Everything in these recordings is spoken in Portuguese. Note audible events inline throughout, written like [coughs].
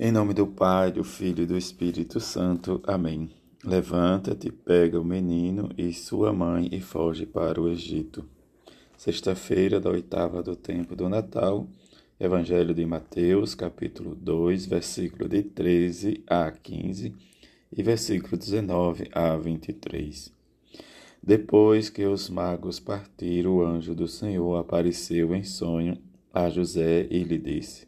Em nome do Pai, do Filho e do Espírito Santo. Amém. Levanta-te, pega o menino e sua mãe e foge para o Egito. Sexta-feira da oitava do tempo do Natal, Evangelho de Mateus, capítulo 2, versículo de 13 a 15 e versículo 19 a 23. Depois que os magos partiram, o anjo do Senhor apareceu em sonho a José e lhe disse: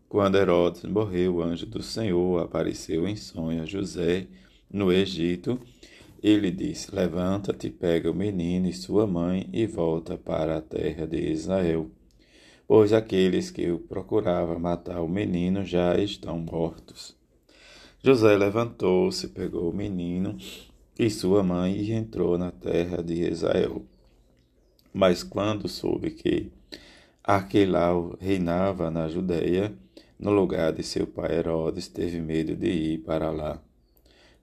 Quando Herodes morreu, o anjo do Senhor apareceu em sonho a José no Egito. Ele disse: Levanta-te, pega o menino e sua mãe e volta para a terra de Israel, pois aqueles que o procuravam matar o menino já estão mortos. José levantou-se, pegou o menino e sua mãe e entrou na terra de Israel. Mas quando soube que Arquelau reinava na Judéia, no lugar de seu pai Herodes, teve medo de ir para lá.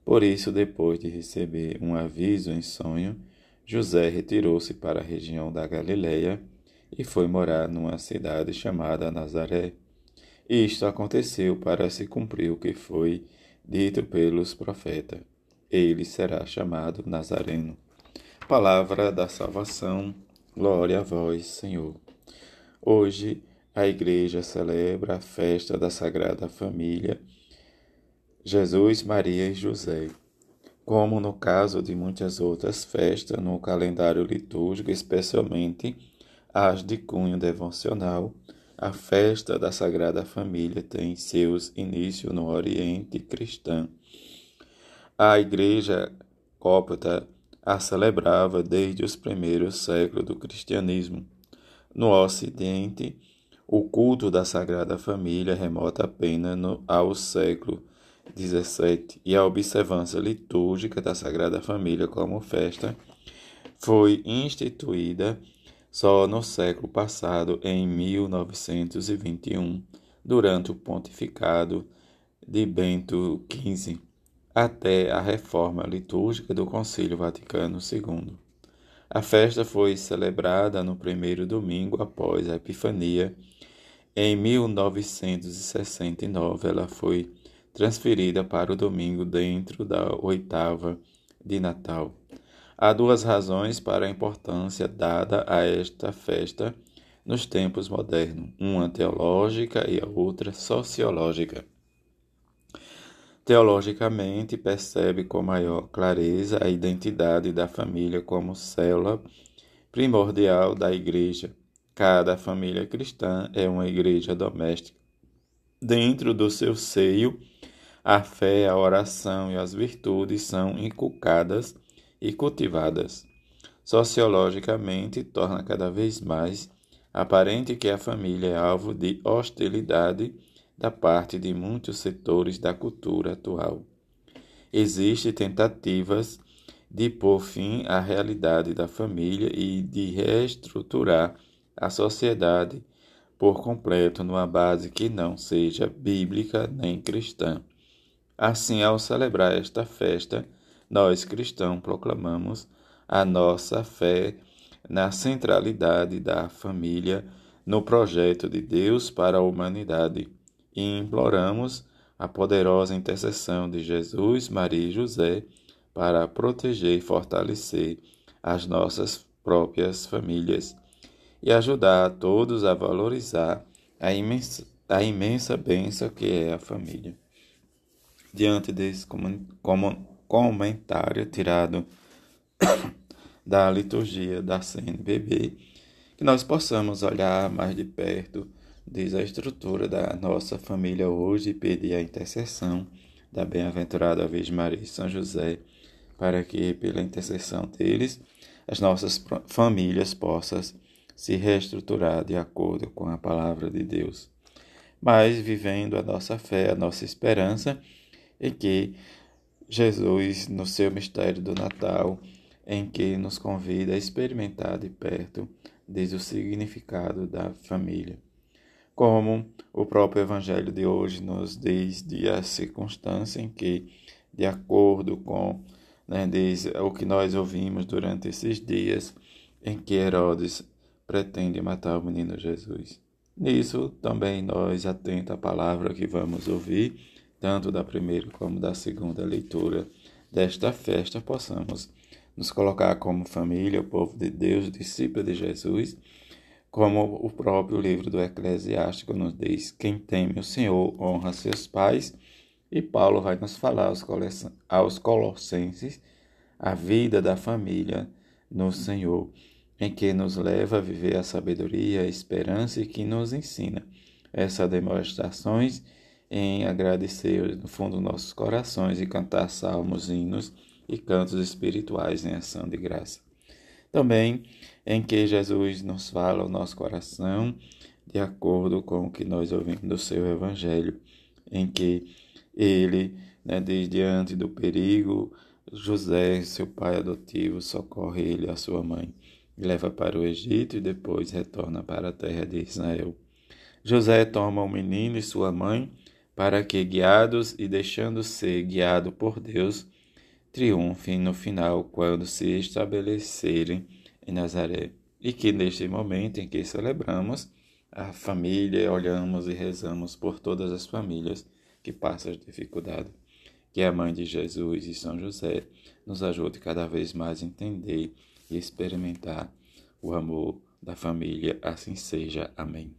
Por isso, depois de receber um aviso em sonho, José retirou-se para a região da Galileia e foi morar numa cidade chamada Nazaré. Isto aconteceu para se cumprir o que foi dito pelos profetas. Ele será chamado Nazareno. Palavra da salvação. Glória a vós, Senhor. Hoje a Igreja celebra a festa da Sagrada Família, Jesus, Maria e José. Como no caso de muitas outras festas no calendário litúrgico, especialmente as de cunho devocional, a festa da Sagrada Família tem seus inícios no Oriente cristão. A Igreja cópita a celebrava desde os primeiros séculos do cristianismo. No Ocidente, o culto da Sagrada Família remota apenas no, ao século XVII e a observância litúrgica da Sagrada Família como festa foi instituída só no século passado, em 1921, durante o pontificado de Bento XV, até a reforma litúrgica do Concílio Vaticano II. A festa foi celebrada no primeiro domingo após a Epifania em 1969, ela foi transferida para o domingo dentro da oitava de Natal. Há duas razões para a importância dada a esta festa nos tempos modernos, uma teológica e a outra sociológica. Teologicamente, percebe com maior clareza a identidade da família como célula primordial da Igreja Cada família cristã é uma igreja doméstica. Dentro do seu seio, a fé, a oração e as virtudes são inculcadas e cultivadas. Sociologicamente, torna cada vez mais aparente que a família é alvo de hostilidade da parte de muitos setores da cultura atual. Existem tentativas de pôr fim à realidade da família e de reestruturar a sociedade por completo numa base que não seja bíblica nem cristã. Assim, ao celebrar esta festa, nós cristãos proclamamos a nossa fé na centralidade da família no projeto de Deus para a humanidade e imploramos a poderosa intercessão de Jesus, Maria e José para proteger e fortalecer as nossas próprias famílias e ajudar a todos a valorizar a imensa, a imensa bênção que é a família. Diante desse comentário tirado [coughs] da liturgia da CNBB, que nós possamos olhar mais de perto diz a estrutura da nossa família hoje e pedir a intercessão da bem-aventurada Virgem Maria e São José, para que, pela intercessão deles, as nossas famílias possam se reestruturar de acordo com a palavra de Deus, mas vivendo a nossa fé, a nossa esperança em que Jesus, no seu mistério do Natal, em que nos convida a experimentar de perto desde o significado da família. Como o próprio Evangelho de hoje nos diz de a circunstância em que, de acordo com né, diz, o que nós ouvimos durante esses dias, em que Herodes pretende matar o menino Jesus. Nisso também nós, atento à palavra que vamos ouvir, tanto da primeira como da segunda leitura desta festa, possamos nos colocar como família, o povo de Deus, discípulo de Jesus, como o próprio livro do Eclesiástico nos diz: quem teme o Senhor honra seus pais. E Paulo vai nos falar aos Colossenses a vida da família no Senhor em que nos leva a viver a sabedoria, a esperança e que nos ensina essas demonstrações em agradecer no fundo nossos corações e cantar salmos, hinos e cantos espirituais em ação de graça. Também em que Jesus nos fala o nosso coração de acordo com o que nós ouvimos do seu Evangelho, em que ele, né, diante do perigo, José, seu pai adotivo, socorre ele a sua mãe leva para o Egito e depois retorna para a terra de Israel. José toma o menino e sua mãe para que, guiados e deixando ser guiado por Deus, triunfem no final quando se estabelecerem em Nazaré. E que neste momento em que celebramos a família, olhamos e rezamos por todas as famílias que passam as dificuldades. Que a mãe de Jesus e São José nos ajude cada vez mais a entender e experimentar o amor da família. Assim seja. Amém.